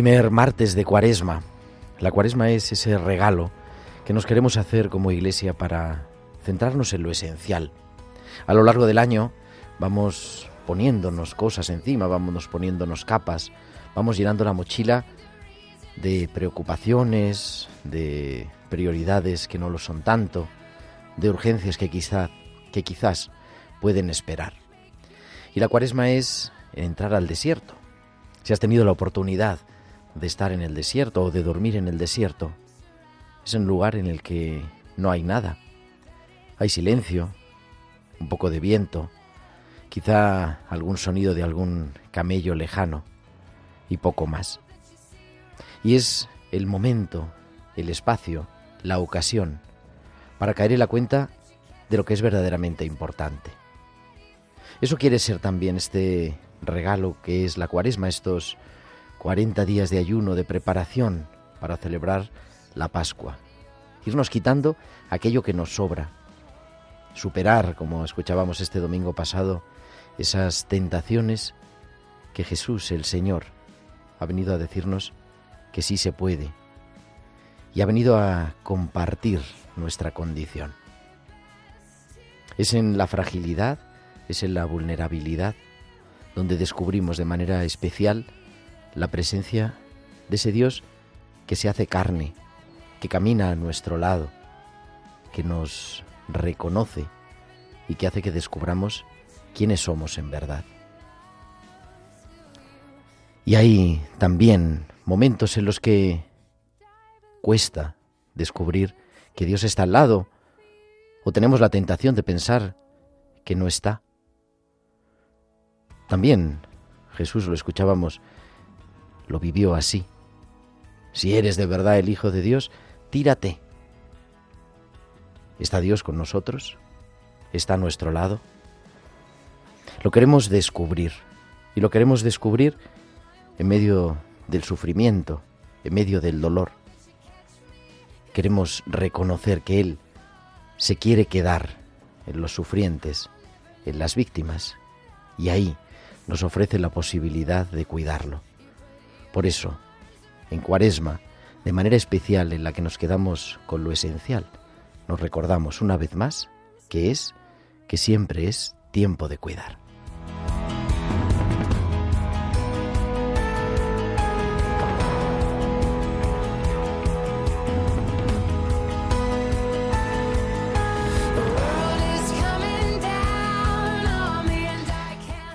Primer martes de Cuaresma. La Cuaresma es ese regalo que nos queremos hacer como iglesia para centrarnos en lo esencial. A lo largo del año vamos poniéndonos cosas encima, vamos poniéndonos capas, vamos llenando la mochila de preocupaciones, de prioridades que no lo son tanto, de urgencias que quizá que quizás pueden esperar. Y la Cuaresma es entrar al desierto. Si has tenido la oportunidad de estar en el desierto o de dormir en el desierto, es un lugar en el que no hay nada. Hay silencio, un poco de viento, quizá algún sonido de algún camello lejano y poco más. Y es el momento, el espacio, la ocasión para caer en la cuenta de lo que es verdaderamente importante. Eso quiere ser también este regalo que es la cuaresma, estos 40 días de ayuno, de preparación para celebrar la Pascua. Irnos quitando aquello que nos sobra. Superar, como escuchábamos este domingo pasado, esas tentaciones que Jesús, el Señor, ha venido a decirnos que sí se puede. Y ha venido a compartir nuestra condición. Es en la fragilidad, es en la vulnerabilidad, donde descubrimos de manera especial la presencia de ese Dios que se hace carne, que camina a nuestro lado, que nos reconoce y que hace que descubramos quiénes somos en verdad. Y hay también momentos en los que cuesta descubrir que Dios está al lado o tenemos la tentación de pensar que no está. También Jesús lo escuchábamos, lo vivió así. Si eres de verdad el Hijo de Dios, tírate. ¿Está Dios con nosotros? ¿Está a nuestro lado? Lo queremos descubrir. Y lo queremos descubrir en medio del sufrimiento, en medio del dolor. Queremos reconocer que Él se quiere quedar en los sufrientes, en las víctimas, y ahí nos ofrece la posibilidad de cuidarlo. Por eso, en Cuaresma, de manera especial en la que nos quedamos con lo esencial, nos recordamos una vez más que es, que siempre es tiempo de cuidar.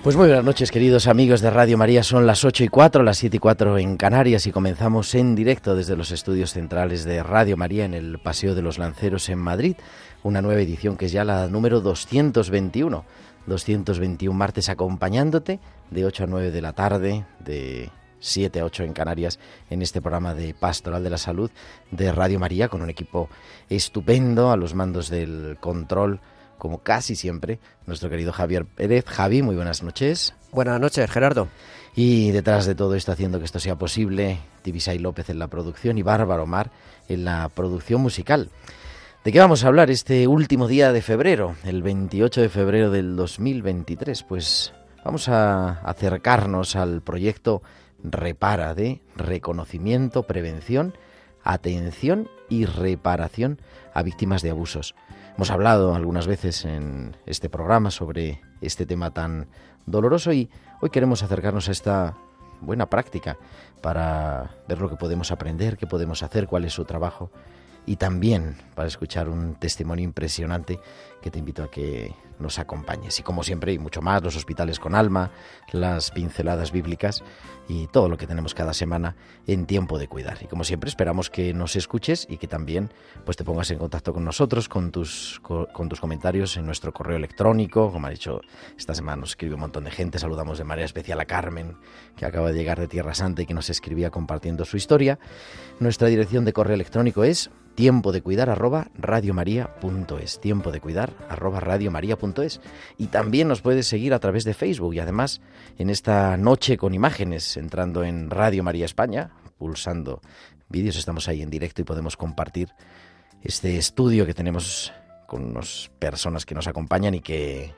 Pues muy buenas noches, queridos amigos de Radio María. Son las 8 y 4, las 7 y 4 en Canarias y comenzamos en directo desde los estudios centrales de Radio María en el Paseo de los Lanceros en Madrid. Una nueva edición que es ya la número 221. 221 martes acompañándote de 8 a 9 de la tarde, de 7 a 8 en Canarias, en este programa de Pastoral de la Salud de Radio María, con un equipo estupendo a los mandos del control como casi siempre, nuestro querido Javier Pérez. Javi, muy buenas noches. Buenas noches, Gerardo. Y detrás de todo esto, haciendo que esto sea posible, Tibisay López en la producción y Bárbara Omar en la producción musical. ¿De qué vamos a hablar este último día de febrero, el 28 de febrero del 2023? Pues vamos a acercarnos al proyecto Repara de reconocimiento, prevención, atención y reparación a víctimas de abusos. Hemos hablado algunas veces en este programa sobre este tema tan doloroso y hoy queremos acercarnos a esta buena práctica para ver lo que podemos aprender, qué podemos hacer, cuál es su trabajo y también para escuchar un testimonio impresionante que te invito a que nos acompañes. Y como siempre, y mucho más, los hospitales con alma, las pinceladas bíblicas y todo lo que tenemos cada semana en tiempo de cuidar. Y como siempre, esperamos que nos escuches y que también pues, te pongas en contacto con nosotros, con tus, con tus comentarios en nuestro correo electrónico. Como ha dicho, esta semana nos escribe un montón de gente. Saludamos de manera especial a Carmen, que acaba de llegar de Tierra Santa y que nos escribía compartiendo su historia. Nuestra dirección de correo electrónico es tiempo de cuidar arroba radiomaria.es tiempo de cuidar radiomaria.es y también nos puedes seguir a través de Facebook y además en esta noche con imágenes entrando en Radio María España pulsando vídeos estamos ahí en directo y podemos compartir este estudio que tenemos con unas personas que nos acompañan y que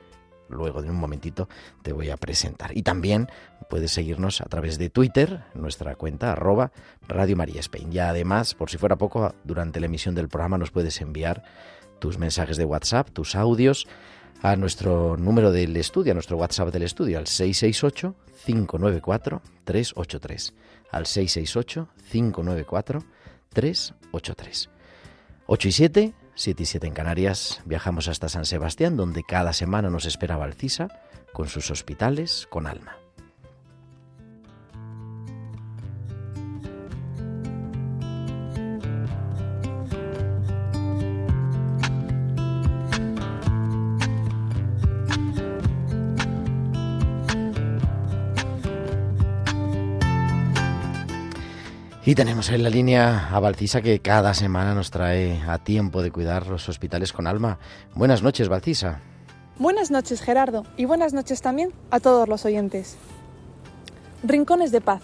luego de un momentito te voy a presentar. Y también puedes seguirnos a través de Twitter, nuestra cuenta arroba Radio María Spain. Ya además, por si fuera poco, durante la emisión del programa nos puedes enviar tus mensajes de WhatsApp, tus audios a nuestro número del estudio, a nuestro WhatsApp del estudio, al 668-594-383. Al 668-594-383. 8 y 7 7 y 7 en Canarias, viajamos hasta San Sebastián, donde cada semana nos espera Valcisa con sus hospitales con alma. Y tenemos en la línea a Valcisa que cada semana nos trae a tiempo de cuidar los hospitales con alma. Buenas noches, Valcisa. Buenas noches, Gerardo, y buenas noches también a todos los oyentes. Rincones de paz.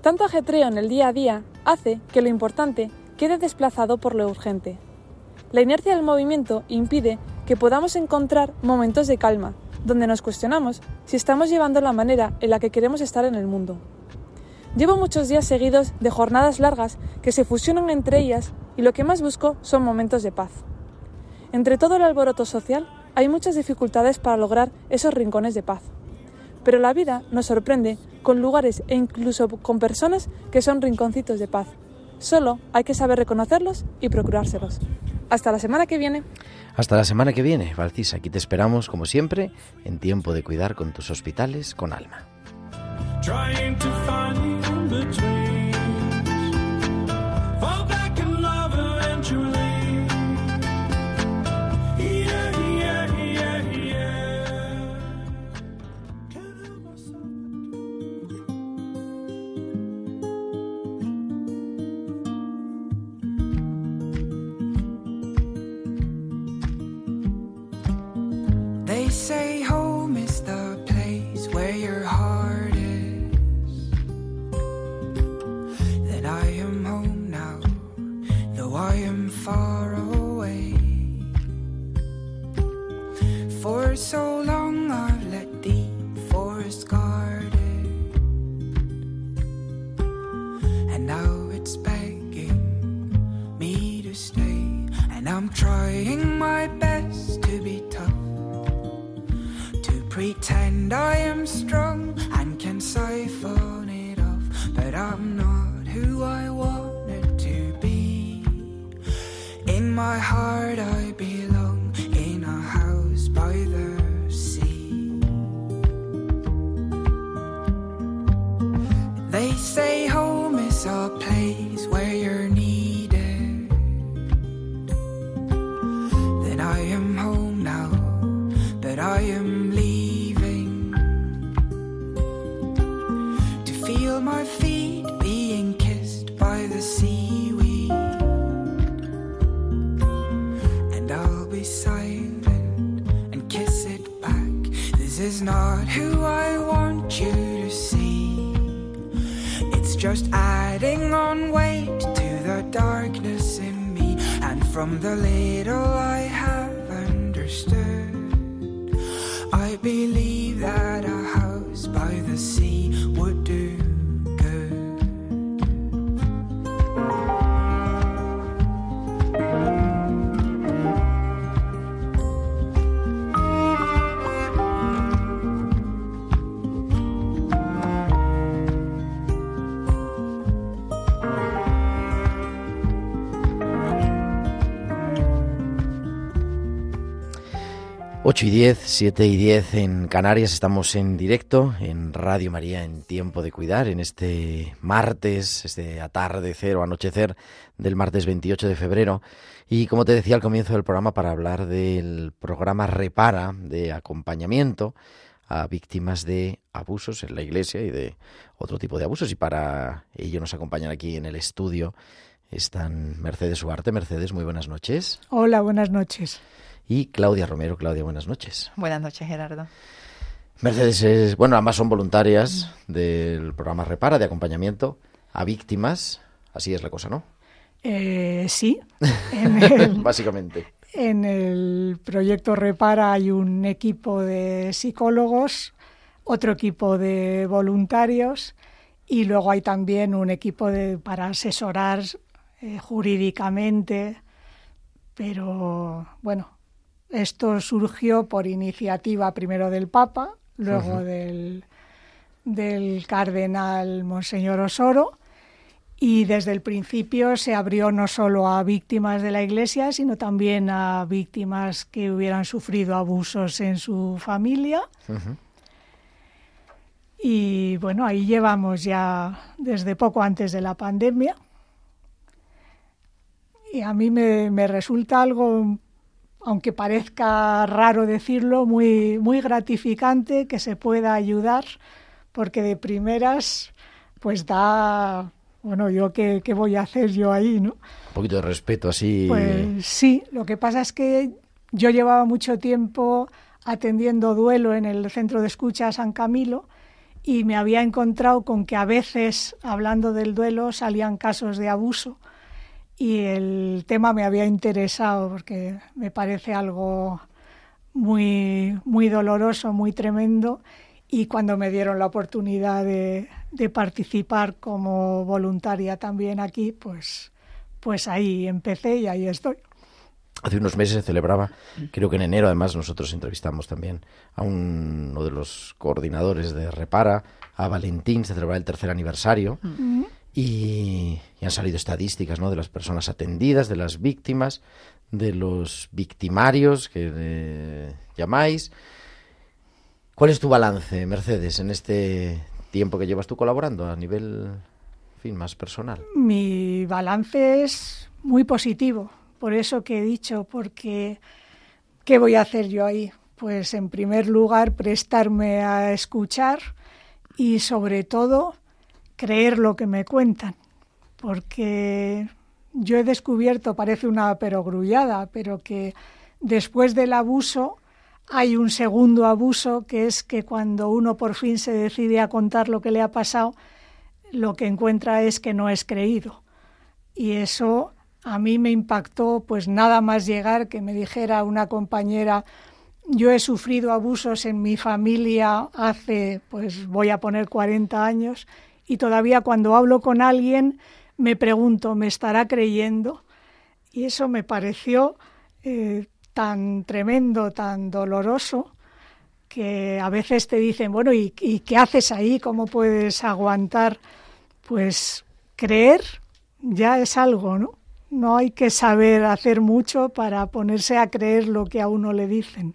Tanto ajetreo en el día a día hace que lo importante quede desplazado por lo urgente. La inercia del movimiento impide que podamos encontrar momentos de calma, donde nos cuestionamos si estamos llevando la manera en la que queremos estar en el mundo. Llevo muchos días seguidos de jornadas largas que se fusionan entre ellas y lo que más busco son momentos de paz. Entre todo el alboroto social hay muchas dificultades para lograr esos rincones de paz. Pero la vida nos sorprende con lugares e incluso con personas que son rinconcitos de paz. Solo hay que saber reconocerlos y procurárselos. Hasta la semana que viene. Hasta la semana que viene, Valcis. Aquí te esperamos, como siempre, en tiempo de cuidar con tus hospitales con alma. Trying to find in between. Fall back in love eventually. Yeah, yeah, yeah, yeah. Can't help myself. They say 8 y 10, 7 y 10 en Canarias, estamos en directo en Radio María en Tiempo de Cuidar, en este martes, este atardecer o anochecer del martes 28 de febrero. Y como te decía al comienzo del programa, para hablar del programa Repara de acompañamiento a víctimas de abusos en la iglesia y de otro tipo de abusos. Y para ello nos acompañan aquí en el estudio están Mercedes Huarte. Mercedes, muy buenas noches. Hola, buenas noches y Claudia Romero. Claudia, buenas noches. Buenas noches, Gerardo. Mercedes es, bueno, ambas son voluntarias del programa Repara de acompañamiento a víctimas. Así es la cosa, ¿no? Eh, sí. Básicamente. En el proyecto Repara hay un equipo de psicólogos, otro equipo de voluntarios y luego hay también un equipo de, para asesorar eh, jurídicamente. Pero bueno, esto surgió por iniciativa primero del Papa, luego del, del cardenal Monseñor Osoro, y desde el principio se abrió no solo a víctimas de la Iglesia, sino también a víctimas que hubieran sufrido abusos en su familia. Y bueno, ahí llevamos ya desde poco antes de la pandemia. Y a mí me, me resulta algo aunque parezca raro decirlo, muy, muy gratificante que se pueda ayudar, porque de primeras, pues da, bueno, yo qué, qué voy a hacer yo ahí, ¿no? Un poquito de respeto así. Pues sí, lo que pasa es que yo llevaba mucho tiempo atendiendo duelo en el centro de escucha San Camilo y me había encontrado con que a veces, hablando del duelo, salían casos de abuso y el tema me había interesado porque me parece algo muy, muy doloroso, muy tremendo y cuando me dieron la oportunidad de, de, participar como voluntaria también aquí, pues, pues ahí empecé y ahí estoy. Hace unos meses se celebraba, creo que en enero además nosotros entrevistamos también a uno de los coordinadores de Repara, a Valentín, se celebraba el tercer aniversario. Y, han salido estadísticas ¿no? de las personas atendidas, de las víctimas, de los victimarios que eh, llamáis. ¿Cuál es tu balance, Mercedes, en este tiempo que llevas tú colaborando a nivel fin, más personal? Mi balance es muy positivo, por eso que he dicho, porque ¿qué voy a hacer yo ahí? Pues en primer lugar prestarme a escuchar y sobre todo creer lo que me cuentan, porque yo he descubierto, parece una perogrullada, pero que después del abuso hay un segundo abuso, que es que cuando uno por fin se decide a contar lo que le ha pasado, lo que encuentra es que no es creído. Y eso a mí me impactó, pues nada más llegar que me dijera una compañera, yo he sufrido abusos en mi familia hace, pues voy a poner 40 años, y todavía cuando hablo con alguien me pregunto, ¿me estará creyendo? Y eso me pareció eh, tan tremendo, tan doloroso, que a veces te dicen, bueno, ¿y, ¿y qué haces ahí? ¿Cómo puedes aguantar? Pues creer ya es algo, ¿no? No hay que saber hacer mucho para ponerse a creer lo que a uno le dicen.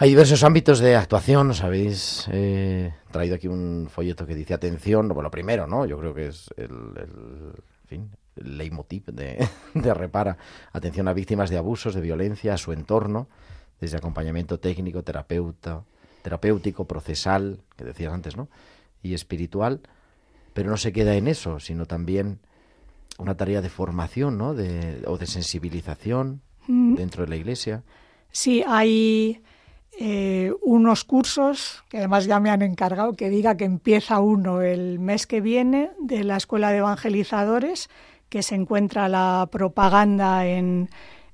Hay diversos ámbitos de actuación, os habéis eh, traído aquí un folleto que dice atención, bueno, lo primero, ¿no? Yo creo que es el, fin, el leitmotiv de, de Repara, atención a víctimas de abusos, de violencia, a su entorno, desde acompañamiento técnico, terapeuta, terapéutico, procesal, que decías antes, ¿no? Y espiritual, pero no se queda en eso, sino también una tarea de formación, ¿no? De, o de sensibilización mm. dentro de la iglesia. Sí, hay eh, unos cursos que además ya me han encargado que diga que empieza uno el mes que viene de la Escuela de Evangelizadores, que se encuentra la propaganda en,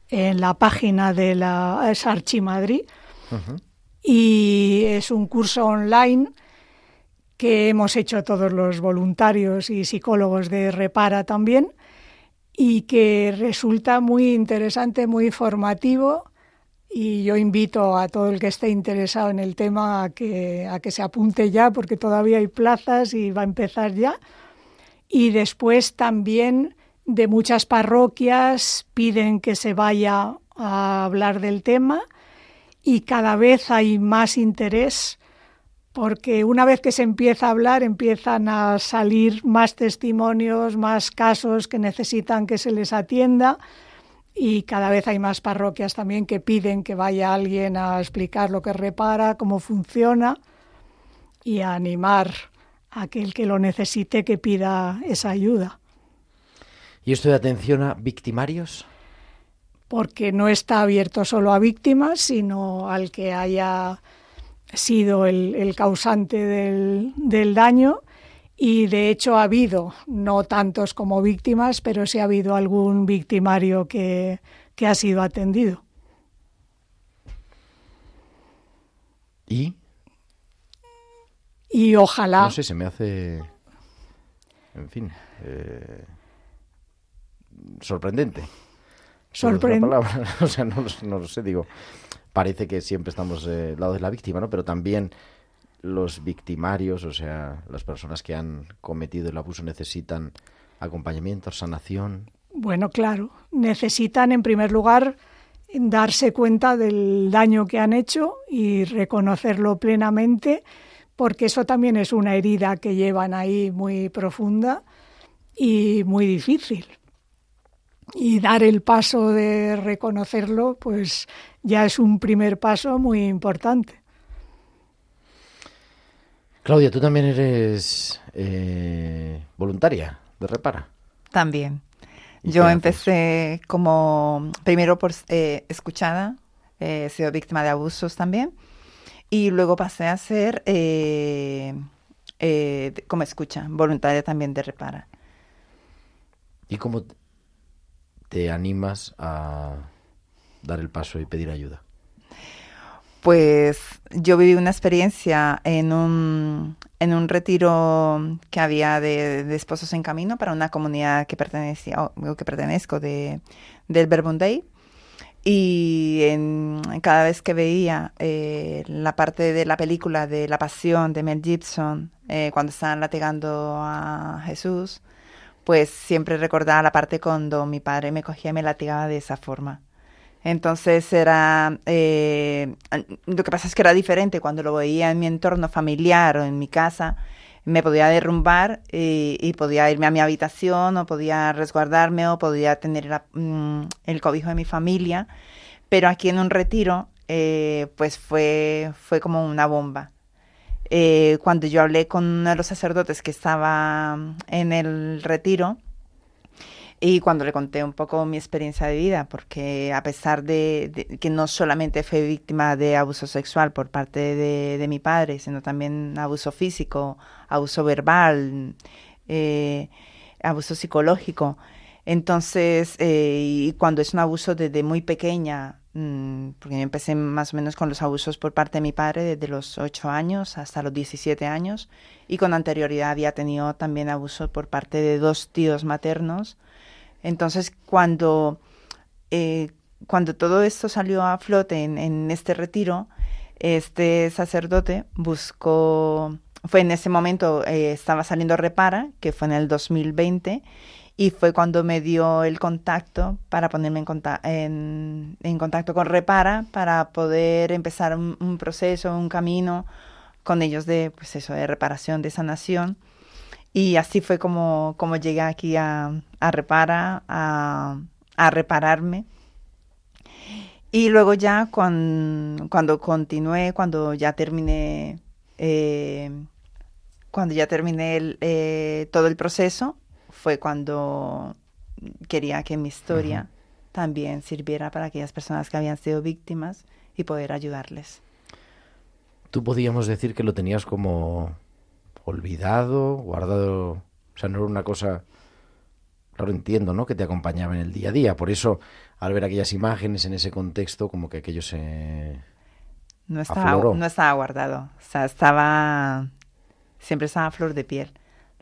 en la página de la es Archimadrid. Y es un curso online que hemos hecho todos los voluntarios y psicólogos de Repara también y que resulta muy interesante, muy formativo y yo invito a todo el que esté interesado en el tema a que, a que se apunte ya porque todavía hay plazas y va a empezar ya. Y después también de muchas parroquias piden que se vaya a hablar del tema y cada vez hay más interés porque una vez que se empieza a hablar empiezan a salir más testimonios, más casos que necesitan que se les atienda y cada vez hay más parroquias también que piden que vaya alguien a explicar lo que repara, cómo funciona y a animar a aquel que lo necesite que pida esa ayuda. ¿Y esto de atención a victimarios? Porque no está abierto solo a víctimas, sino al que haya sido el, causante del, del daño y de hecho ha habido, no tantos como víctimas, pero sí ha habido algún victimario que, que ha sido atendido. ¿Y? Y ojalá. No sé, se me hace. En fin. Eh, sorprendente. Sorprendente. o sea, no, no, lo sé, digo. Parece que siempre estamos eh, al lado de la víctima, ¿no? Pero también los victimarios, o sea, las personas que han cometido el abuso necesitan acompañamiento, sanación. Bueno, claro, necesitan en primer lugar darse cuenta del daño que han hecho y reconocerlo plenamente, porque eso también es una herida que llevan ahí muy profunda y muy difícil. Y dar el paso de reconocerlo, pues ya es un primer paso muy importante. Claudia, tú también eres eh, voluntaria de Repara. También. Yo empecé como, primero por eh, escuchada, eh, he sido víctima de abusos también, y luego pasé a ser como escucha, voluntaria también de Repara. ¿Y cómo te animas a dar el paso y pedir ayuda? Pues yo viví una experiencia en un, en un retiro que había de, esposos en camino para una comunidad que pertenecía, o que pertenezco de, del Verbundey. Y en, cada vez que veía eh, la parte de la película de La Pasión de Mel Gibson, eh, cuando estaban latigando a Jesús, pues siempre recordaba la parte cuando mi padre me cogía y me latigaba de esa forma. Entonces era, eh, lo que pasa es que era diferente cuando lo veía en mi entorno familiar o en mi casa, me podía derrumbar y, podía irme a mi habitación o podía resguardarme o podía tener mm, el cobijo de mi familia, pero aquí en un retiro eh, pues fue, fue como una bomba. Eh, cuando yo hablé con uno de los sacerdotes que estaba en el retiro, y cuando le conté un poco mi experiencia de vida, porque a pesar de, que no solamente fui víctima de abuso sexual por parte de, mi padre, sino también abuso físico, abuso verbal, eh, abuso psicológico. Entonces, eh, y cuando es un abuso desde muy pequeña, mm, porque yo empecé más o menos con los abusos por parte de mi padre desde los 8 años hasta los 17 años, y con anterioridad había tenido también abuso por parte de dos tíos maternos, entonces, cuando, eh, cuando todo esto salió a flote en, este retiro, este sacerdote buscó, fue en ese momento, eh, estaba saliendo Repara, que fue en el 2020, y fue cuando me dio el contacto para ponerme en, en, contacto con Repara para poder empezar un, proceso, un camino con ellos de, pues de reparación, de sanación. Y así fue como, como llegué aquí a, a Repara, a, a repararme. Y luego ya cuando, cuando continué, cuando ya terminé, eh, cuando ya terminé el, eh, todo el proceso, fue cuando quería que mi historia también sirviera para aquellas personas que habían sido víctimas y poder ayudarles. Tú podíamos decir que lo tenías como olvidado, guardado, o sea, no era una cosa, claro, entiendo, ¿no? Que te acompañaba en el día a día, por eso al ver aquellas imágenes en ese contexto, como que aquello se... No estaba, no estaba guardado, o sea, estaba, siempre estaba a flor de piel.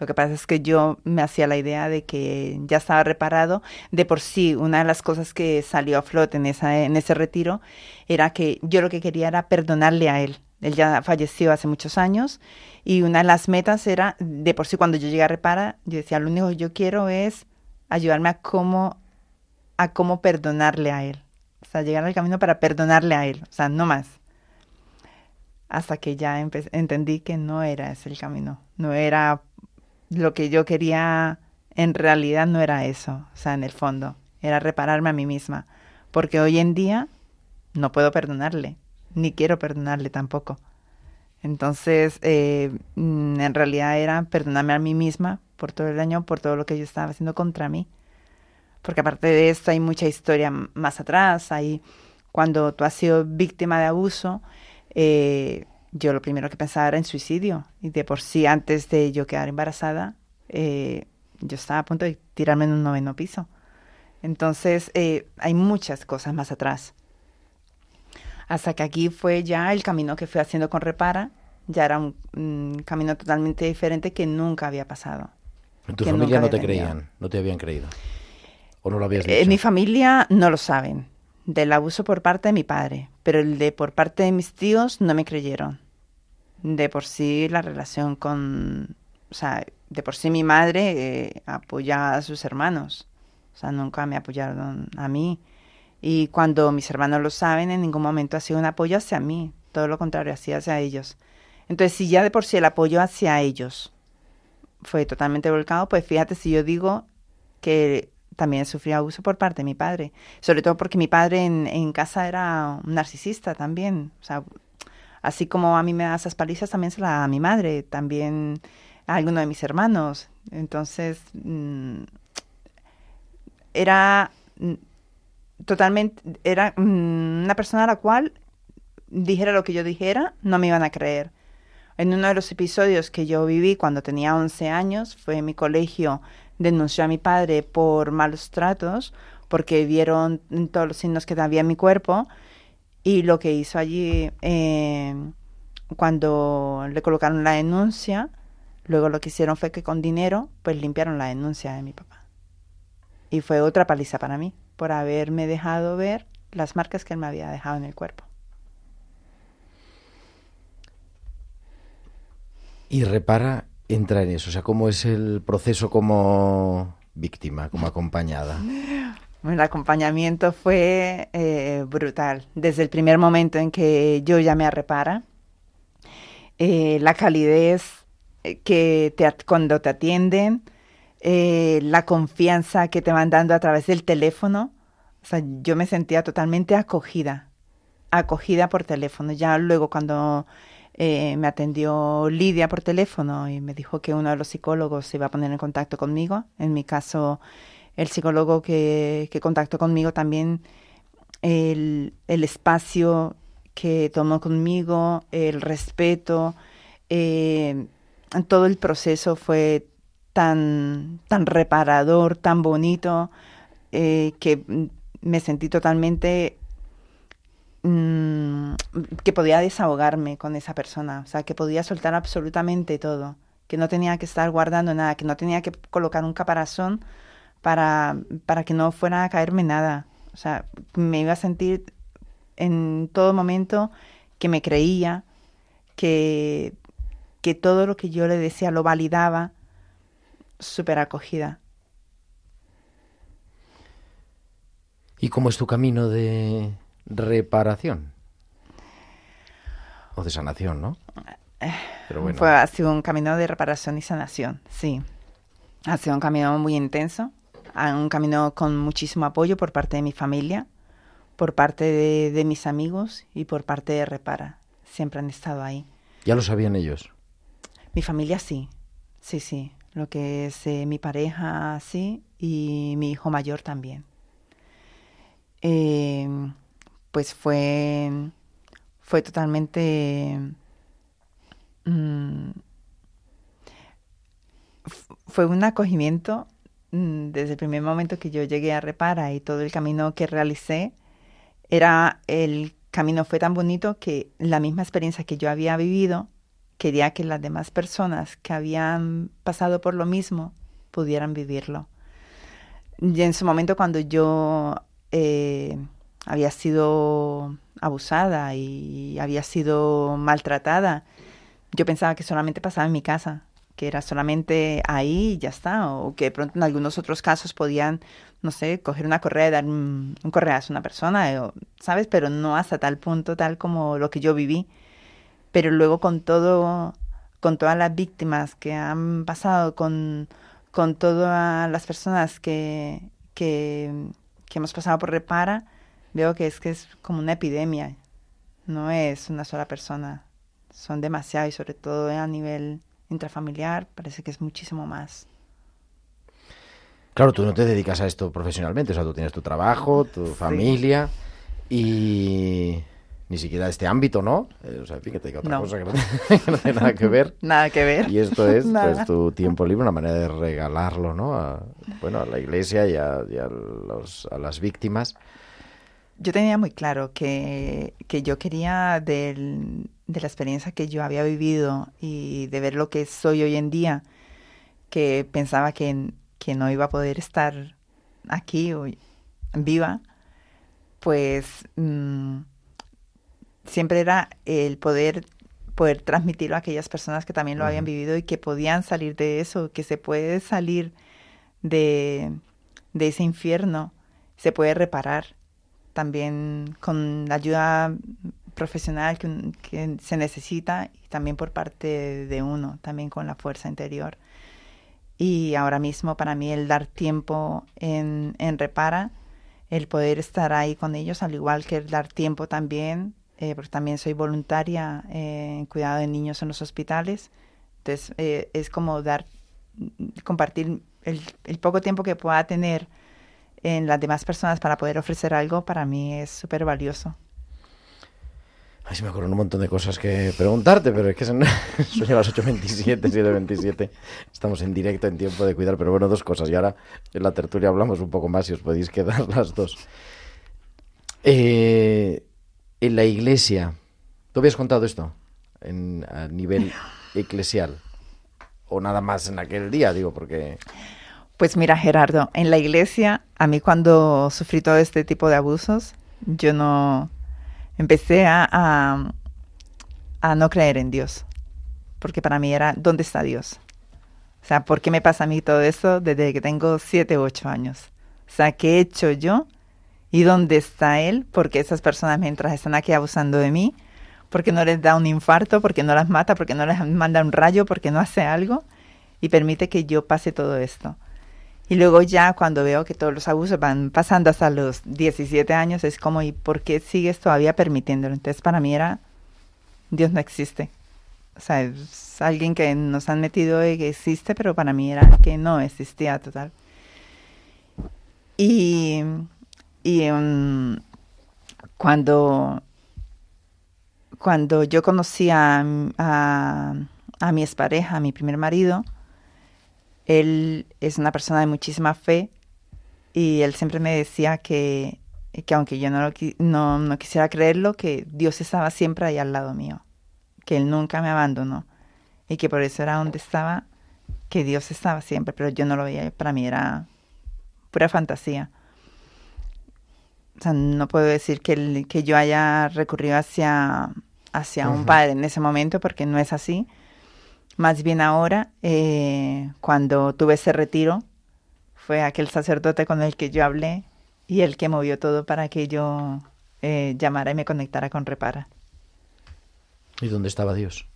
Lo que pasa es que yo me hacía la idea de que ya estaba reparado. De por sí, una de las cosas que salió a flote en, esa, en ese retiro era que yo lo que quería era perdonarle a él. Él ya falleció hace muchos años. Y una de las metas era, de por sí cuando yo llegué a Repara, yo decía, lo único que yo quiero es ayudarme a cómo, a cómo perdonarle a él. O sea, llegar al camino para perdonarle a él, o sea, no más. Hasta que ya entendí que no era ese el camino, no era lo que yo quería, en realidad no era eso, o sea, en el fondo, era repararme a mí misma, porque hoy en día no puedo perdonarle, ni quiero perdonarle tampoco. Entonces, eh, mm, en realidad era perdonarme a mí misma por todo el daño, por todo lo que yo estaba haciendo contra mí. Porque aparte de esto hay mucha historia más atrás. Hay cuando tú has sido víctima de abuso, eh, yo lo primero que pensaba era en suicidio. Y de por sí, antes de yo quedar embarazada, eh, yo estaba a punto de tirarme en un noveno piso. Entonces, hay muchas cosas más atrás. Hasta que aquí fue ya el camino que fui haciendo con Repara, ya era un, camino totalmente diferente que nunca había pasado. ¿En tu familia no te creían? ¿No te habían creído? ¿O no lo habías dicho? En mi familia no lo saben, del abuso por parte de mi padre, pero el de por parte de mis tíos no me creyeron. De por sí la relación con... O sea, de por sí mi madre eh, apoya a sus hermanos. O sea, nunca me apoyaron a mí. Y cuando mis hermanos lo saben, en ningún momento ha sido un apoyo hacia mí, todo lo contrario, así hacia ellos. Entonces, si ya de por sí el apoyo hacia ellos fue totalmente volcado, pues fíjate si yo digo que también sufrí abuso por parte de mi padre, sobre todo porque mi padre en, casa era un narcisista también, o sea, así como a mí me da esas palizas, también se la da a mi madre, también a alguno de mis hermanos. Entonces, mm, era totalmente, era mm, una persona a la cual dijera lo que yo dijera, no me iban a creer. En uno de los episodios que yo viví cuando tenía 11 años, fue en mi colegio, denunció a mi padre por malos tratos, porque vieron todos los signos que había en mi cuerpo, y lo que hizo allí eh, cuando le colocaron la denuncia, luego lo que hicieron fue que con dinero, pues limpiaron la denuncia de mi papá. Y fue otra paliza para mí por haberme dejado ver las marcas que él me había dejado en el cuerpo. Y repara, entra en eso, o sea, ¿cómo es el proceso como víctima, como acompañada? el acompañamiento fue eh, brutal. Desde el primer momento en que yo llamé a Repara, eh, la calidez eh, que te, cuando te atienden, eh, la confianza que te van dando a través del teléfono. O sea, yo me sentía totalmente acogida, acogida por teléfono. Ya luego cuando eh, me atendió Lidia por teléfono y me dijo que uno de los psicólogos se iba a poner en contacto conmigo, en mi caso el psicólogo que, que contactó conmigo también, el, el espacio que tomó conmigo, el respeto, eh, todo el proceso fue tan, tan reparador, tan bonito, eh, que me sentí totalmente mm, que podía desahogarme con esa persona, o sea, que podía soltar absolutamente todo, que no tenía que estar guardando nada, que no tenía que colocar un caparazón para, para que no fuera a caerme nada. O sea, me iba a sentir en todo momento que me creía, que, que todo lo que yo le decía lo validaba, súper acogida. ¿Y cómo es tu camino de reparación? O de sanación, ¿no? Pero bueno. Fue, ha sido un camino de reparación y sanación, sí. Ha sido un camino muy intenso, un camino con muchísimo apoyo por parte de mi familia, por parte de, de mis amigos y por parte de Repara. Siempre han estado ahí. ¿Ya lo sabían ellos? Mi familia sí, sí, sí lo que es eh, mi pareja, sí, y mi hijo mayor también. Eh, pues fue, fue totalmente... Mm, fue un acogimiento mm, desde el primer momento que yo llegué a Repara y todo el camino que realicé era el camino fue tan bonito que la misma experiencia que yo había vivido quería que las demás personas que habían pasado por lo mismo pudieran vivirlo. Y en su momento cuando yo eh, había sido abusada y había sido maltratada, yo pensaba que solamente pasaba en mi casa, que era solamente ahí y ya está, o que de pronto en algunos otros casos podían, no sé, coger una correa dar un, un correazo a una persona, ¿sabes? Pero no hasta tal punto, tal como lo que yo viví. Pero luego con todo, con todas las víctimas que han pasado, con, con todas las personas que, que, que hemos pasado por Repara, veo que es que es como una epidemia, no es una sola persona, son demasiado y sobre todo a nivel intrafamiliar parece que es muchísimo más. Claro, tú no te dedicas a esto profesionalmente, o sea, tú tienes tu trabajo, tu Sí. familia y ni siquiera este ámbito, ¿no? Eh, o sea, fin, que otra No. cosa que no, tiene, que no tiene nada que ver. Nada que ver. Y esto es Nada. pues, tu tiempo libre, una manera de regalarlo, ¿no? A, bueno, a la iglesia y, a, y a los- a las víctimas. Yo tenía muy claro que, que yo quería del- de la experiencia que yo había vivido y de ver lo que soy hoy en día, que pensaba que, que no iba a poder estar aquí hoy, viva, pues mm, siempre era el poder poder transmitirlo a aquellas personas que también lo habían vivido y que podían salir de eso, que se puede salir de, de ese infierno, se puede reparar también con la ayuda profesional que, que se necesita y también por parte de uno, también con la fuerza interior. Y ahora mismo para mí el dar tiempo en, en Repara, el poder estar ahí con ellos, al igual que el dar tiempo también, eh, porque también soy voluntaria eh, en cuidado de niños en los hospitales. Entonces eh, es como dar, compartir el, el poco tiempo que pueda tener en las demás personas para poder ofrecer algo, para mí es súper valioso. Ay, sí me acuerdo un montón de cosas que preguntarte, pero es que son, son ya las 8.27, 7.27. Estamos en directo en tiempo de cuidar, pero bueno, dos cosas. Y ahora en la tertulia hablamos un poco más y os podéis quedar las dos. Eh, en la iglesia, ¿tú habías contado esto en, a nivel eclesial? ¿O nada más en aquel día? Digo, porque... Pues mira, Gerardo, en la iglesia, a mí cuando sufrí todo este tipo de abusos, yo no empecé a, a, a no creer en Dios, porque para mí era, ¿dónde está Dios? O sea, ¿por qué me pasa a mí todo eso desde que tengo siete u ocho años? O sea, ¿qué he hecho yo? ¿Y dónde está Él? Porque esas personas mientras están aquí abusando de mí, porque no les da un infarto, porque no las mata, porque no les manda un rayo, porque no hace algo y permite que yo pase todo esto. Y luego ya cuando veo que todos los abusos van pasando hasta los 17 años, es como, ¿y por qué sigues todavía permitiéndolo? Entonces para mí era, Dios no existe. O sea, es alguien que nos han metido y que existe, pero para mí era que no existía total. Y, y um, cuando, cuando yo conocí a, a, a mi expareja, a mi primer marido, él es una persona de muchísima fe y él siempre me decía que, que aunque yo no, lo no, no quisiera creerlo, que Dios estaba siempre ahí al lado mío, que Él nunca me abandonó y que por eso era donde estaba, que Dios estaba siempre, pero yo no lo veía, para mí era pura fantasía. O sea, no puedo decir que, el- que yo haya recurrido hacia, hacia un padre en ese momento porque no es así. Más bien ahora, eh, cuando tuve ese retiro, fue aquel sacerdote con el que yo hablé y el que movió todo para que yo eh, llamara y me conectara con Repara. ¿Y dónde estaba Dios?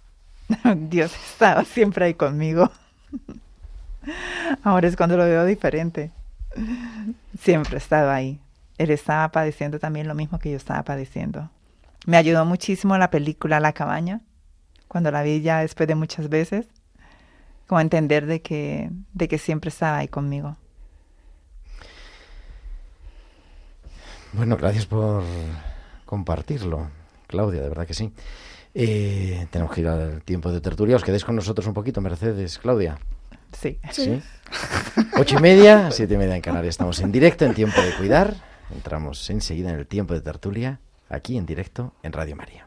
Dios estaba siempre ahí conmigo. Ahora es cuando lo veo diferente. Siempre estaba ahí. Él estaba padeciendo también lo mismo que yo estaba padeciendo. Me ayudó muchísimo la película La cabaña, cuando la vi ya después de muchas veces, como a entender de que, de que siempre estaba ahí conmigo. Bueno, gracias por compartirlo, Claudia, de verdad que sí. Eh, tenemos que ir al tiempo de tertulia. ¿Os quedéis con nosotros un poquito, Mercedes, Claudia? Sí. Sí. Ocho y media, siete y media en Canarias. Estamos en directo en tiempo de cuidar. Entramos enseguida en el tiempo de tertulia, aquí en directo en Radio María.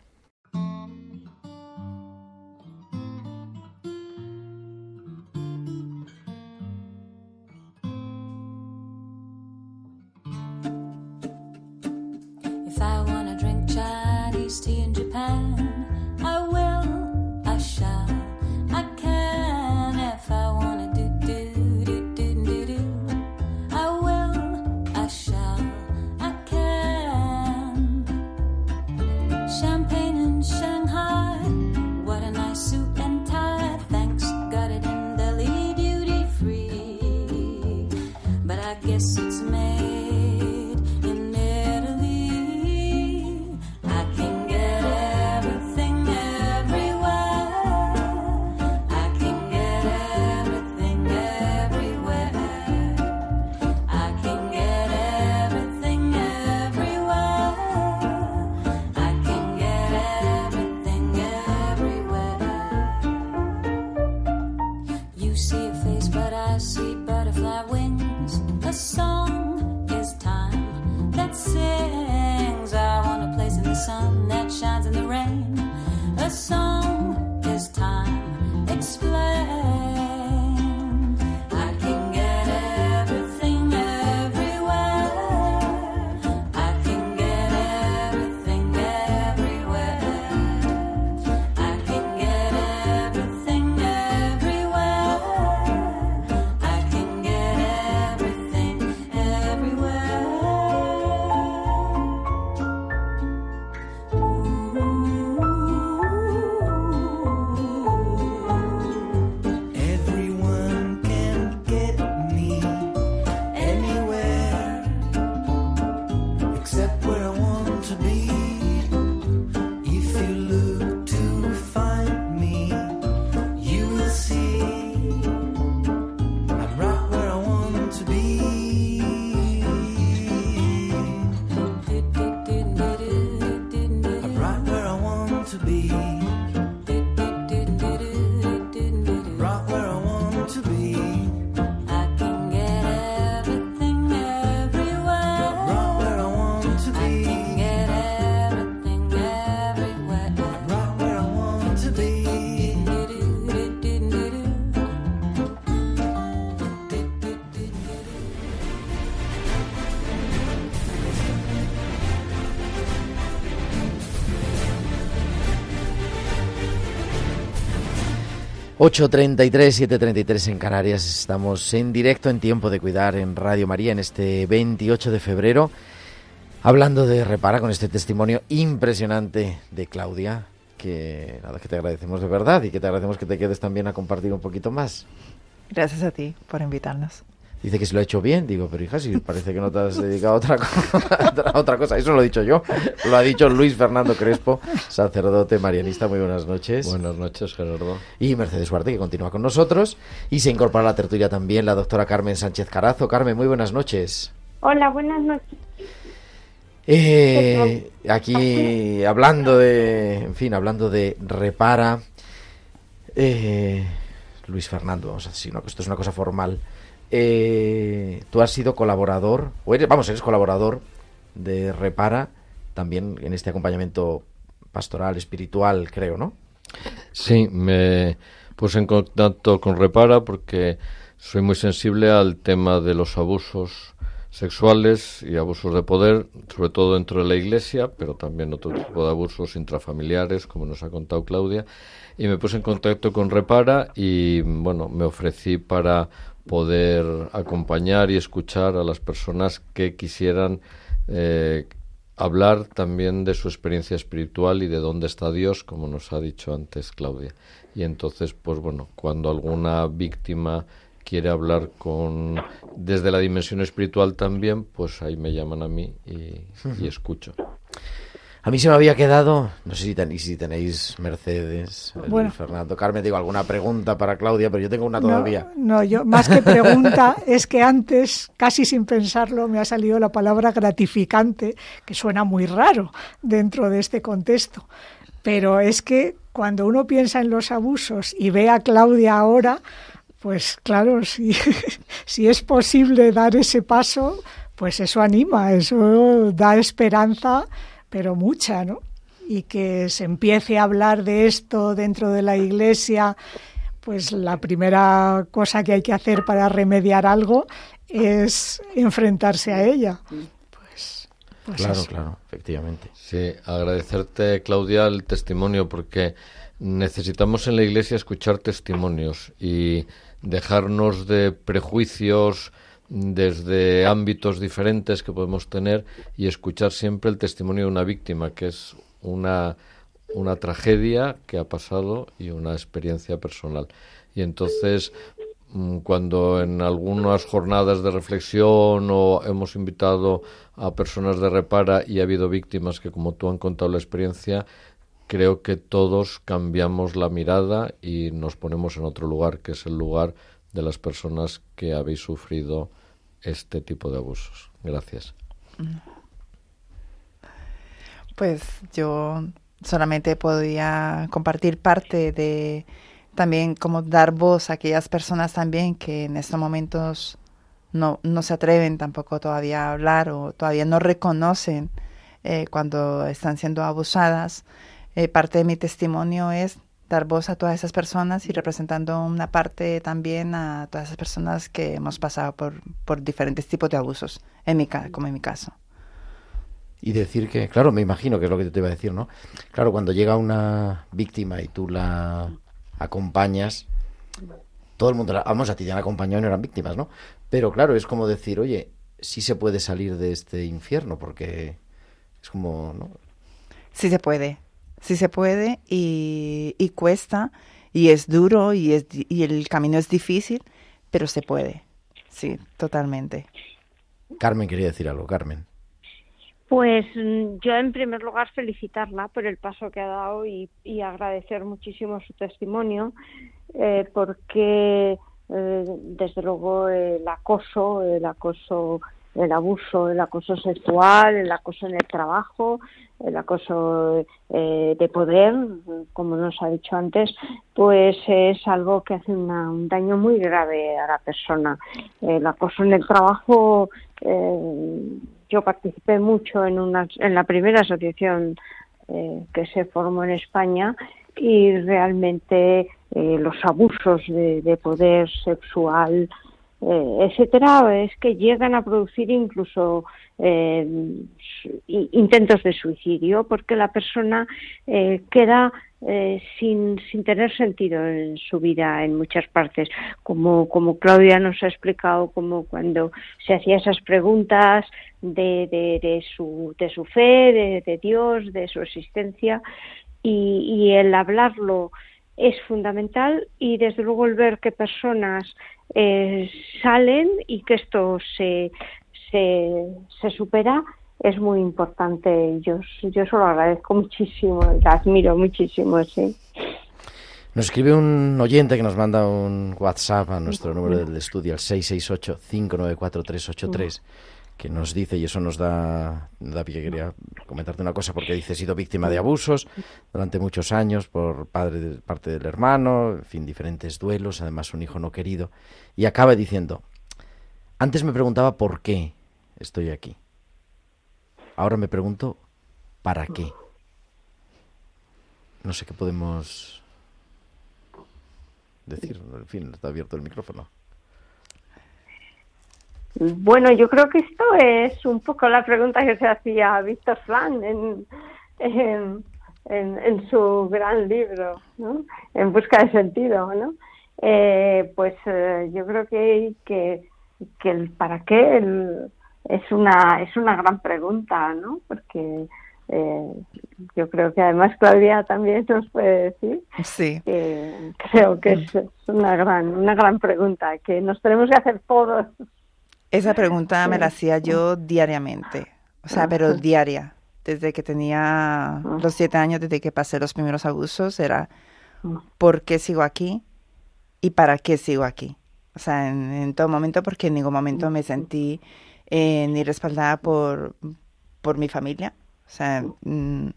...8.33, 7.33 en Canarias. Estamos en directo en Tiempo de Cuidar en Radio María en este 28 de febrero. Hablando de Repara con este testimonio impresionante de Claudia. Que nada, que te agradecemos de verdad y que te agradecemos que te quedes también a compartir un poquito más. Gracias a ti por invitarnos. Dice que se lo ha hecho bien. Digo, pero hija, si parece que no te has dedicado a otra, co- a otra cosa. Eso lo he dicho yo. Lo ha dicho Luis Fernando Crespo, sacerdote marianista. Muy buenas noches. Buenas noches, Gerardo. Y Mercedes Huarte, que continúa con nosotros. Y se incorpora a la tertulia también la doctora Carmen Sánchez Carazo. Carmen, muy buenas noches. Hola, buenas noches. Eh, aquí hablando de, en fin, hablando de repara. eh, Luis Fernando, vamos a decir, no, que esto es una cosa formal. Eh, tú has sido colaborador, o eres, vamos, eres colaborador de Repara, también en este acompañamiento pastoral, espiritual, creo, ¿no? Sí, me puse en contacto con Repara porque soy muy sensible al tema de los abusos sexuales y abusos de poder, sobre todo dentro de la iglesia, pero también otro tipo de abusos intrafamiliares, como nos ha contado Claudia. Y me puse en contacto con Repara y, bueno, me ofrecí para poder acompañar y escuchar a las personas que quisieran eh, hablar también de su experiencia espiritual y de dónde está Dios, como nos ha dicho antes Claudia. Y entonces, pues bueno, cuando alguna víctima quiere hablar con desde la dimensión espiritual también, pues ahí me llaman a mí y, y escucho. A mí se me había quedado, no sé si, ten- si tenéis Mercedes, Bueno. Fernando, Carmen, digo alguna pregunta para Claudia, pero yo tengo una No, todavía. No, yo más que pregunta es que antes, casi sin pensarlo, me ha salido la palabra gratificante, que suena muy raro dentro de este contexto. Pero es que cuando uno piensa en los abusos y ve a Claudia ahora, pues claro, si, si es posible dar ese paso, pues eso anima, eso da esperanza, pero mucha, ¿no? Y que se empiece a hablar de esto dentro de la iglesia, pues la primera cosa que hay que hacer para remediar algo es enfrentarse a ella. Pues, pues claro, eso. claro, efectivamente. Sí, agradecerte, Claudia, el testimonio, porque necesitamos en la iglesia escuchar testimonios y dejarnos de prejuicios desde ámbitos diferentes que podemos tener y escuchar siempre el testimonio de una víctima, que es una, una tragedia que ha pasado y una experiencia personal. Y entonces, mm, cuando en algunas jornadas de reflexión o hemos invitado a personas de repara y ha habido víctimas que, como tú han contado la experiencia, creo que todos cambiamos la mirada y nos ponemos en otro lugar, que es el lugar de las personas que habéis sufrido este tipo de abusos. Gracias. Pues yo solamente podía compartir parte de también como dar voz a aquellas personas también que en estos momentos no, no se atreven tampoco todavía a hablar o todavía no reconocen eh, cuando están siendo abusadas. Eh, parte de mi testimonio es dar voz a todas esas personas y representando una parte también a todas esas personas que hemos pasado por, por diferentes tipos de abusos, en mi, como en mi caso. Y decir que, claro, me imagino que es lo que te iba a decir, ¿no? Claro, cuando llega una víctima y tú la acompañas, todo el mundo, la- vamos, a ti te han acompañado y no eran víctimas, ¿no? Pero claro, es como decir, oye, sí se puede salir de este infierno, porque es como, ¿no? Sí se puede, sí se puede y, y cuesta y es duro y, es, y el camino es difícil, pero se puede, sí, totalmente. Carmen quería decir algo, Carmen. Pues mm, yo en primer lugar felicitarla por el paso que ha dado y, y agradecer muchísimo su testimonio eh, porque eh, desde luego el acoso, el acoso, el abuso, el acoso sexual, el acoso en el trabajo, el acoso eh, de poder, como nos ha dicho antes, pues es algo que hace una- un daño muy grave a la persona. El acoso en el trabajo eh, yo participé mucho en una en la primera asociación eh, que se formó en España y realmente eh, los abusos de, de poder sexual eh, etcétera es que llegan a producir incluso eh, intentos de suicidio porque la persona eh, queda eh, sin, sin tener sentido en su vida en muchas partes. Como como Claudia nos ha explicado como cuando se hacía esas preguntas de, de, de su de su fe de, de Dios de su existencia y, y el hablarlo es fundamental y desde luego el ver que personas eh, salen y que esto se, se, se supera es muy importante. Yo, yo se lo agradezco muchísimo, la admiro muchísimo, sí. Nos escribe un oyente que nos manda un WhatsApp a nuestro número del estudio, al 668-594-383, que nos dice, y eso nos da, da pie, quería comentarte una cosa, porque dice, he sido víctima de abusos durante muchos años por padre de, parte del hermano, en fin, diferentes duelos, además un hijo no querido, y acaba diciendo, antes me preguntaba por qué estoy aquí. Ahora me pregunto, ¿para qué? No sé qué podemos decir. En fin, está abierto el micrófono. Bueno, yo creo que esto es un poco la pregunta que se hacía Víctor Flan en, en, en- en su gran libro, ¿no? En busca de sentido, ¿no? Eh, pues eh, yo creo que, que, que el para qué el- es una es una gran pregunta, ¿no? Porque eh, yo creo que además Claudia también nos puede decir Sí. que creo que es, es una gran una gran pregunta que nos tenemos que hacer todos Esa pregunta me la hacía yo diariamente, o sea, pero diaria. Desde que tenía los siete años, desde que pasé los primeros abusos, era ¿por qué sigo aquí? ¿Y para qué sigo aquí? O sea, en, en todo momento, porque en ningún momento me sentí eh, ni respaldada por, por mi familia. O sea, mm,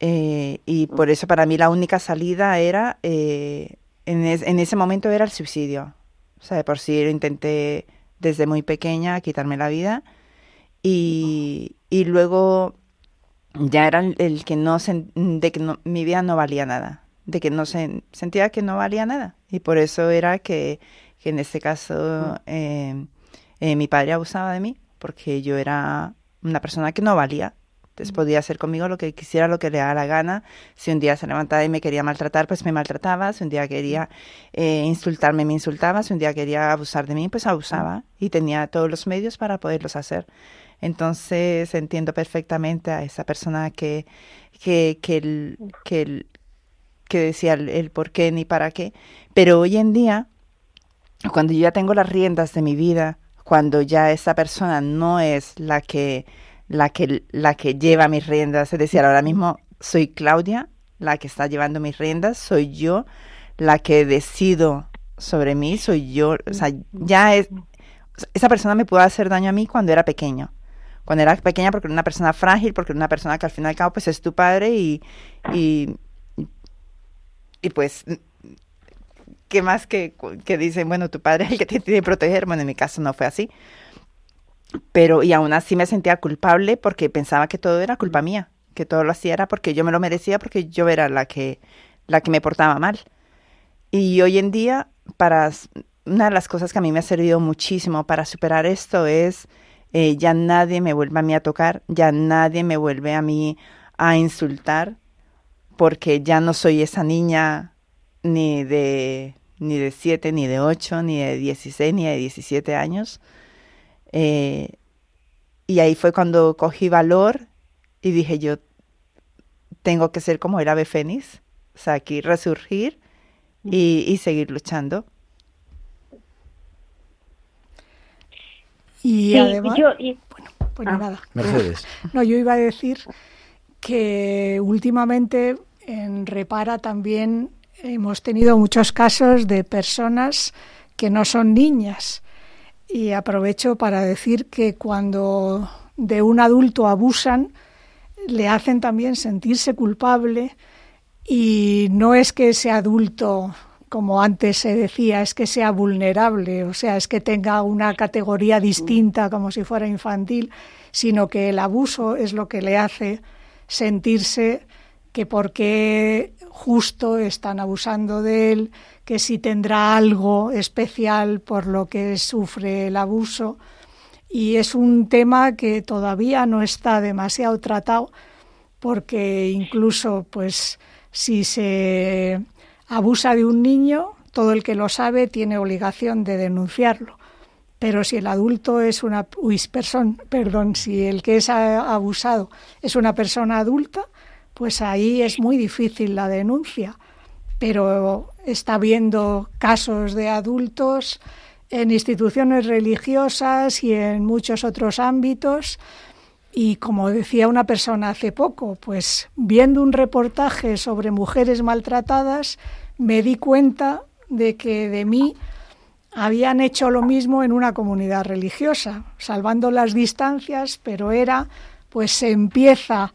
eh, y por eso para mí la única salida era, eh, en, es- en ese momento era el suicidio. O sea, de por sí lo intenté desde muy pequeña quitarme la vida y, y luego ya era el, que no de que no- mi vida no valía nada, de que no sen- sentía que no valía nada y por eso era que, que en este caso eh, eh, mi padre abusaba de mí porque yo era una persona que no valía. Entonces podía hacer conmigo lo que quisiera, lo que le daba la gana. Si un día se levantaba y me quería maltratar, pues me maltrataba. Si un día quería eh, insultarme, me insultaba. Si un día quería abusar de mí, pues abusaba. Y tenía todos los medios para poderlos hacer. Entonces entiendo perfectamente a esa persona que, que, que, el- que, el- que decía el, el por qué ni para qué. Pero hoy en día, cuando yo ya tengo las riendas de mi vida, cuando ya esa persona no es la que, la que, la que lleva mis riendas, es decir, ahora mismo soy Claudia, la que está llevando mis riendas, soy yo la que decido sobre mí, soy yo, o sea, ya es, esa persona me pudo hacer daño a mí cuando era pequeño. Cuando era pequeña porque era una persona frágil, porque era una persona que al fin y al cabo pues es tu padre y, y, y pues que más que, que dicen, bueno, tu padre es el que te tiene que proteger. Bueno, en mi caso no fue así. Pero, y aún así me sentía culpable porque pensaba que todo era culpa mía, que todo lo hacía era porque yo me lo merecía, porque yo era la que, la que me portaba mal. Y hoy en día, para una de las cosas que a mí me ha servido muchísimo para superar esto es eh, ya nadie me vuelve a mí a tocar, ya nadie me vuelve a mí a insultar, porque ya no soy esa niña ni de ni de 7, ni de 8, ni de 16, ni de 17 años. Eh, y ahí fue cuando cogí valor y dije yo tengo que ser como el ave fénix, o sea, aquí resurgir y, y seguir luchando. Y Sí, además, yo- y- bueno, pues Ah. nada. Mercedes. No, yo iba a decir que últimamente en Repara también hemos tenido muchos casos de personas que no son niñas. Y aprovecho para decir que cuando de un adulto abusan, le hacen también sentirse culpable. Y no es que ese adulto, como antes se decía, es que sea vulnerable, o sea, es que tenga una categoría distinta como si fuera infantil, sino que el abuso es lo que le hace sentirse que porque justo están abusando de él, que si tendrá algo especial por lo que sufre el abuso. Y es un tema que todavía no está demasiado tratado porque incluso pues si se abusa de un niño, todo el que lo sabe tiene obligación de denunciarlo. Pero si el adulto es una uy, perdón, si el que es abusado es una persona adulta, pues ahí es muy difícil la denuncia. Pero está habiendo casos de adultos en instituciones religiosas y en muchos otros ámbitos y como decía una persona hace poco, pues viendo un reportaje sobre mujeres maltratadas, me di cuenta de que de mí habían hecho lo mismo en una comunidad religiosa, salvando las distancias, pero era, pues se empieza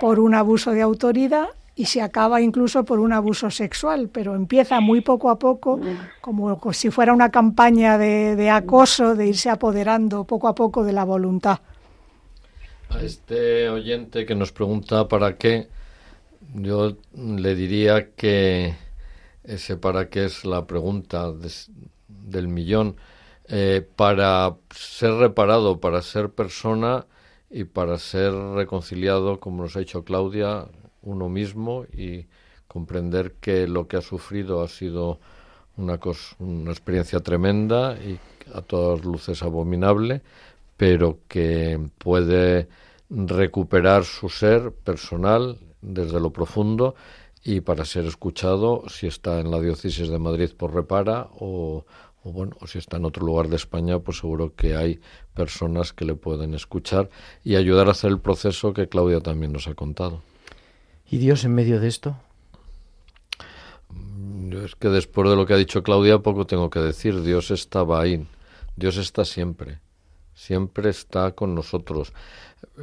por un abuso de autoridad y se acaba incluso por un abuso sexual, pero empieza muy poco a poco, como si fuera una campaña de, de acoso, de irse apoderando poco a poco de la voluntad. A este oyente que nos pregunta para qué, yo le diría que ese para qué es la pregunta del millón. Eh, para ser reparado, para ser persona y para ser reconciliado, como nos ha dicho Claudia, uno mismo y comprender que lo que ha sufrido ha sido una, cos- una experiencia tremenda y a todas luces abominable, pero que puede recuperar su ser personal desde lo profundo y para ser escuchado si está en la diócesis de Madrid por repara o, o bueno o si está en otro lugar de España pues seguro que hay personas que le pueden escuchar y ayudar a hacer el proceso que Claudia también nos ha contado. ¿Y Dios en medio de esto? Yo es que después de lo que ha dicho Claudia poco tengo que decir. Dios estaba ahí. Dios está siempre. Siempre está con nosotros.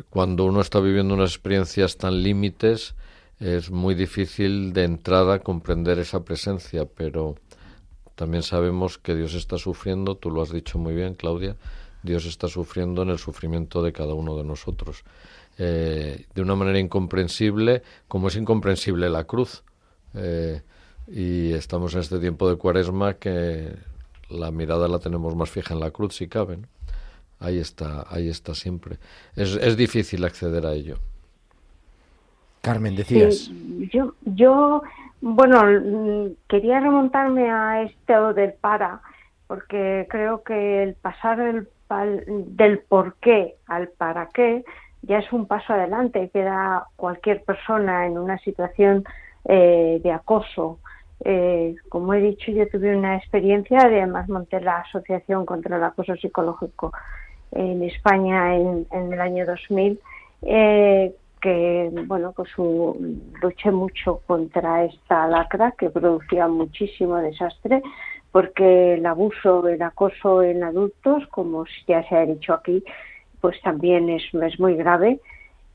Cuando uno está viviendo unas experiencias tan límites, es muy difícil de entrada comprender esa presencia, pero también sabemos que Dios está sufriendo, tú lo has dicho muy bien, Claudia, Dios está sufriendo en el sufrimiento de cada uno de nosotros. Eh, de una manera incomprensible, como es incomprensible la cruz. Eh, y estamos en este tiempo de cuaresma que la mirada la tenemos más fija en la cruz, si cabe. ¿no? Ahí está, ahí está siempre. Es, es difícil acceder a ello. Carmen, decías. Sí, yo, yo, bueno, mm, quería remontarme a esto del para, porque creo que el pasar del, del por qué al para qué ya es un paso adelante que da cualquier persona en una situación eh, de acoso. Eh, como he dicho, yo tuve una experiencia, además monté la Asociación contra el Acoso Psicológico en España en, en el año 2000, eh, que bueno, pues un- luché mucho contra esta lacra que producía muchísimo desastre, porque el abuso, el acoso en adultos, como ya se ha dicho aquí, pues también es, es muy grave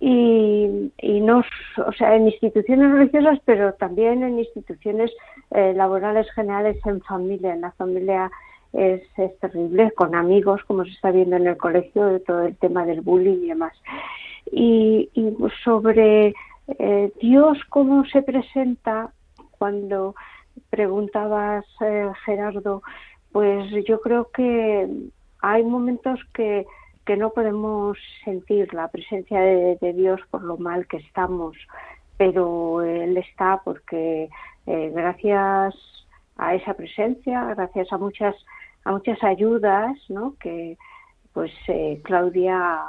y, y no, o sea, en instituciones religiosas, pero también en instituciones eh, laborales generales en familia. En la familia es, es terrible, con amigos, como se está viendo en el colegio, de todo el tema del bullying y demás. Y, sobre eh, Dios, cómo se presenta cuando preguntabas, eh, Gerardo, pues yo creo que hay momentos que, que no podemos sentir la presencia de, de Dios por lo mal que estamos, pero Él está porque eh, gracias a esa presencia, gracias a muchas a muchas ayudas, ¿no? Que pues eh, Claudia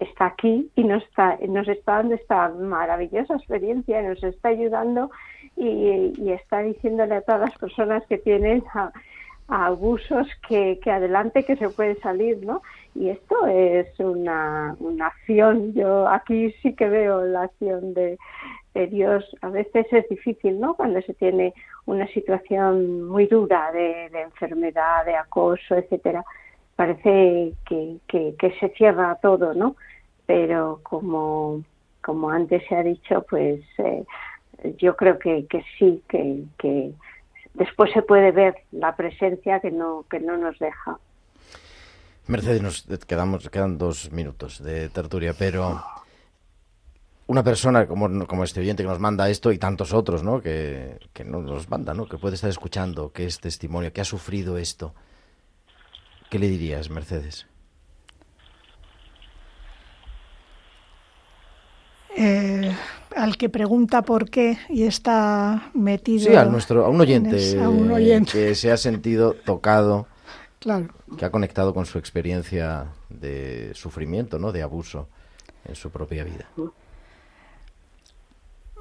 está aquí y nos está nos está dando esta maravillosa experiencia, nos está ayudando y, está diciéndole a todas las personas que tienen abusos que, que adelante que se puede salir, ¿no? Y esto es una, una acción, yo aquí sí que veo la acción de, Dios. A veces es difícil, ¿no? Cuando se tiene una situación muy dura de enfermedad, de acoso, etcétera, parece que, que, se cierra todo, ¿no? Pero como, como antes se ha dicho, pues eh, yo creo que, que sí, que, que después se puede ver la presencia que no, que no nos deja. Mercedes, nos quedamos, quedan dos minutos de tertulia, pero una persona como, como este oyente que nos manda esto y tantos otros, ¿no? Que, que no nos manda, ¿no? Que puede estar escuchando, que es testimonio, que ha sufrido esto. ¿Qué le dirías, Mercedes? Eh, al que pregunta por qué y está metido. Sí, a, nuestro, a un en oyente, esa- a un oyente. que se ha sentido tocado, Claro. que ha conectado con su experiencia de sufrimiento, ¿no? De abuso en su propia vida.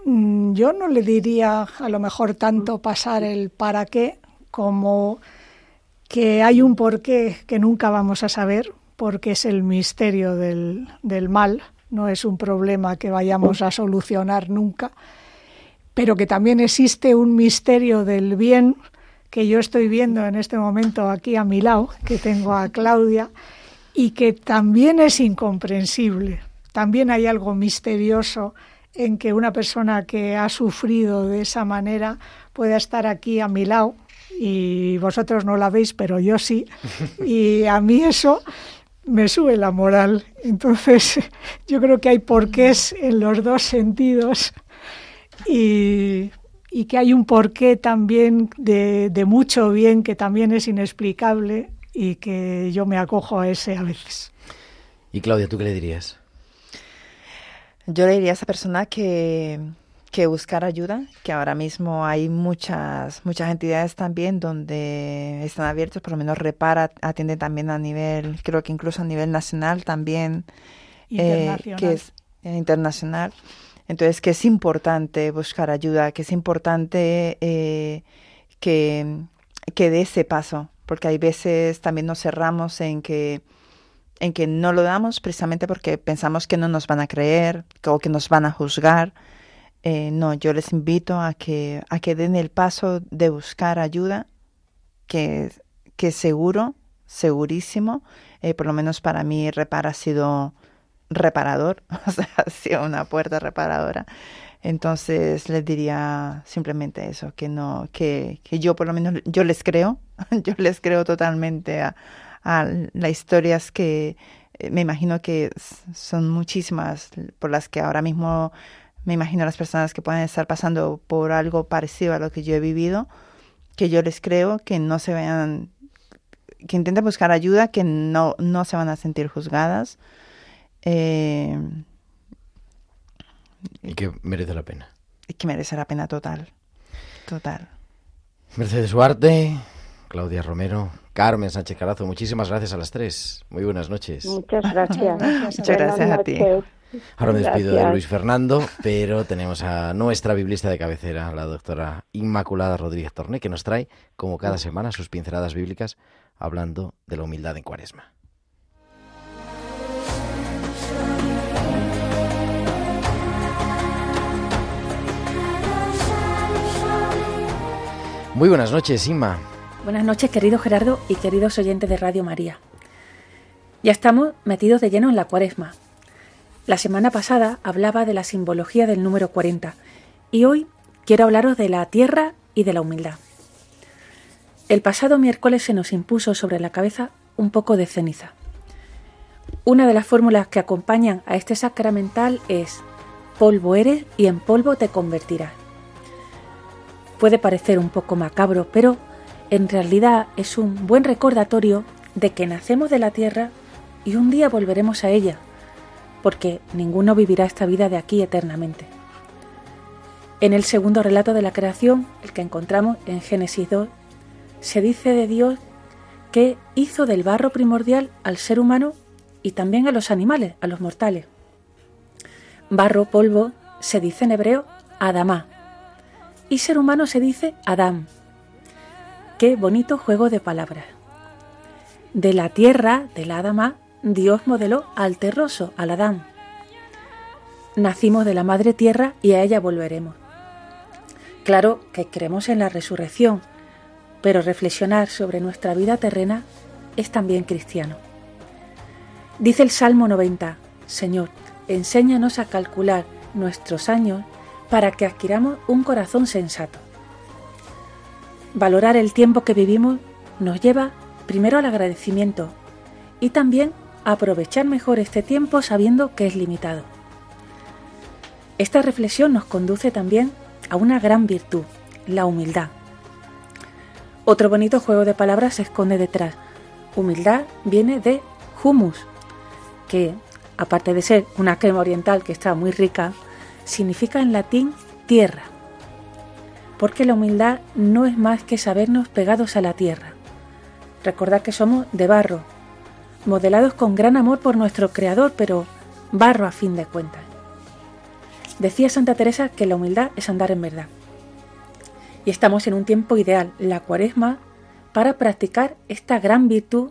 Mm, Yo no le diría a lo mejor tanto pasar el para qué como que hay un porqué que nunca vamos a saber, porque es el misterio del, del mal, no es un problema que vayamos a solucionar nunca, pero que también existe un misterio del bien que yo estoy viendo en este momento aquí a mi lado, que tengo a Claudia, y que también es incomprensible. También hay algo misterioso en que una persona que ha sufrido de esa manera pueda estar aquí a mi lado y vosotros no la veis, pero yo sí. Y a mí eso me sube la moral. Entonces, yo creo que hay porqués en los dos sentidos y, y que hay un porqué también de, de mucho bien que también es inexplicable y que yo me acojo a ese a veces. Y Claudia, ¿tú qué le dirías? Yo le diría a esa persona que, que buscar ayuda, que ahora mismo hay muchas, muchas entidades también donde están abiertos, por lo menos repara, atiende también a nivel, creo que incluso a nivel nacional también, eh, Internacional. que es eh, internacional. Entonces, que es importante buscar ayuda, que es importante eh, que, que dé ese paso, porque hay veces también nos cerramos en que en que no lo damos precisamente porque pensamos que no nos van a creer o que nos van a juzgar. Eh, no, yo les invito a que, a que den el paso de buscar ayuda, que, que seguro, segurísimo, eh, por lo menos para mí Repara ha sido reparador, o sea, ha sido una puerta reparadora. Entonces les diría simplemente eso, que no, que, que yo por lo menos, yo les creo, yo les creo totalmente a, a las historias que eh, me imagino que son muchísimas por las que ahora mismo me imagino las personas que pueden estar pasando por algo parecido a lo que yo he vivido, que yo les creo que no se vean, que intenten buscar ayuda, que no, no se van a sentir juzgadas. Eh, Y que merece la pena. y que merece la pena total. Total. Mercedes Huarte, Claudia Romero, Carmen Sánchez Carazo, muchísimas gracias a las tres. Muy buenas noches. Muchas gracias. Muchas gracias a ti. Ahora me despido de. Luis Fernando, pero tenemos a nuestra biblista de cabecera, la doctora Inmaculada Rodríguez Torné, que nos trae, como cada semana, sus pinceladas bíblicas hablando de la humildad en cuaresma. Muy buenas noches, Inma. Buenas noches, querido Gerardo y queridos oyentes de Radio María. Ya estamos metidos de lleno en la cuaresma. La semana pasada hablaba de la simbología del número 40 y hoy quiero hablaros de la tierra y de la humildad. El pasado miércoles se nos impuso sobre la cabeza un poco de ceniza. Una de las fórmulas que acompañan a este sacramental es polvo eres y en polvo te convertirás. Puede parecer un poco macabro, pero en realidad es un buen recordatorio de que nacemos de la tierra y un día volveremos a ella, porque ninguno vivirá esta vida de aquí eternamente. En el segundo relato de la creación, el que encontramos en Génesis 2, se dice de Dios que hizo del barro primordial al ser humano y también a los animales, a los mortales. Barro, polvo, se dice en hebreo Adamá. Y ser humano se dice Adán. Qué bonito juego de palabras. De la tierra, de la Adamá, Dios modeló al terroso, al Adán. Nacimos de la madre tierra y a ella volveremos. Claro que creemos en la resurrección, pero reflexionar sobre nuestra vida terrena es también cristiano. Dice el Salmo 90, Señor, enséñanos a calcular nuestros años para que adquiramos un corazón sensato. Valorar el tiempo que vivimos nos lleva primero al agradecimiento y también aprovechar mejor este tiempo sabiendo que es limitado. Esta reflexión nos conduce también a una gran virtud, la humildad. Otro bonito juego de palabras se esconde detrás. Humildad viene de humus, que, aparte de ser una crema oriental que está muy rica, significa en latín tierra. Porque la humildad no es más que sabernos pegados a la tierra. Recordad que somos de barro, modelados con gran amor por nuestro Creador, pero barro a fin de cuentas. Decía Santa Teresa que la humildad es andar en verdad. Y estamos en un tiempo ideal, la cuaresma, para practicar esta gran virtud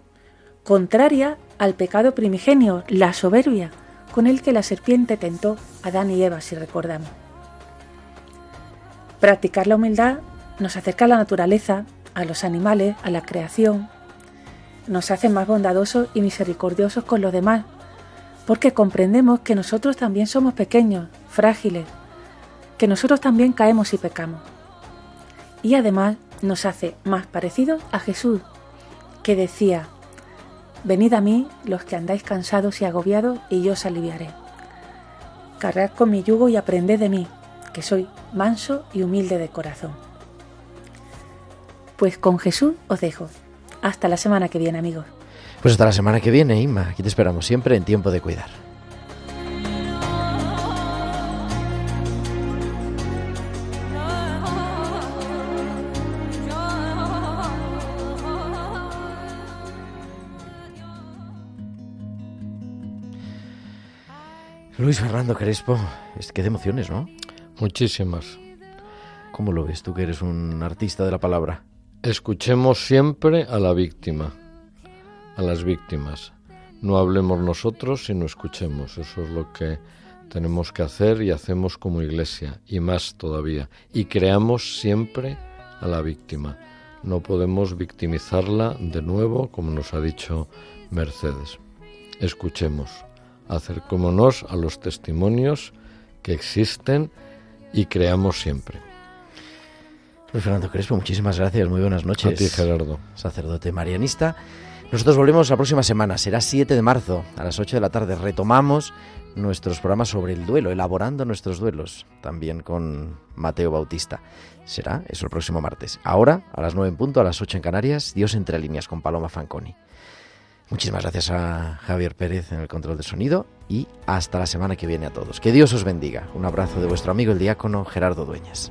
contraria al pecado primigenio, la soberbia, con el que la serpiente tentó a Adán y Eva, si recordamos. Practicar la humildad nos acerca a la naturaleza, a los animales, a la creación, nos hace más bondadosos y misericordiosos con los demás, porque comprendemos que nosotros también somos pequeños, frágiles, que nosotros también caemos y pecamos. Y además nos hace más parecidos a Jesús, que decía, Venid a mí los que andáis cansados y agobiados, y yo os aliviaré. Cargad con mi yugo y aprended de mí, que soy manso y humilde de corazón. Pues con Jesús os dejo. Hasta la semana que viene, amigos. Pues hasta la semana que viene, Inma. Aquí te esperamos siempre en tiempo de cuidar. Luis Fernando Crespo, es que de emociones, ¿no? Muchísimas. ¿Cómo lo ves tú que eres un artista de la palabra? Escuchemos siempre a la víctima, a las víctimas. No hablemos nosotros, sino escuchemos. Eso es lo que tenemos que hacer y hacemos como iglesia, y más todavía. Y creamos siempre a la víctima. No podemos victimizarla de nuevo, como nos ha dicho Mercedes. Escuchemos, acercémonos a los testimonios que existen y creamos siempre. Luis Fernando Crespo, muchísimas gracias, muy buenas noches. A ti, Gerardo. Sacerdote marianista. Nosotros volvemos la próxima semana, será 7 de marzo, a las 8 de la tarde. Retomamos nuestros programas sobre el duelo, elaborando nuestros duelos, también con Mateo Bautista. Será eso el próximo martes. Ahora, a las 9 en punto, a las 8 en Canarias, Dios entre líneas con Paloma Fanconi. Muchísimas gracias a Javier Pérez en el control de sonido y hasta la semana que viene a todos. Que Dios os bendiga. Un abrazo de vuestro amigo el diácono Gerardo Dueñas.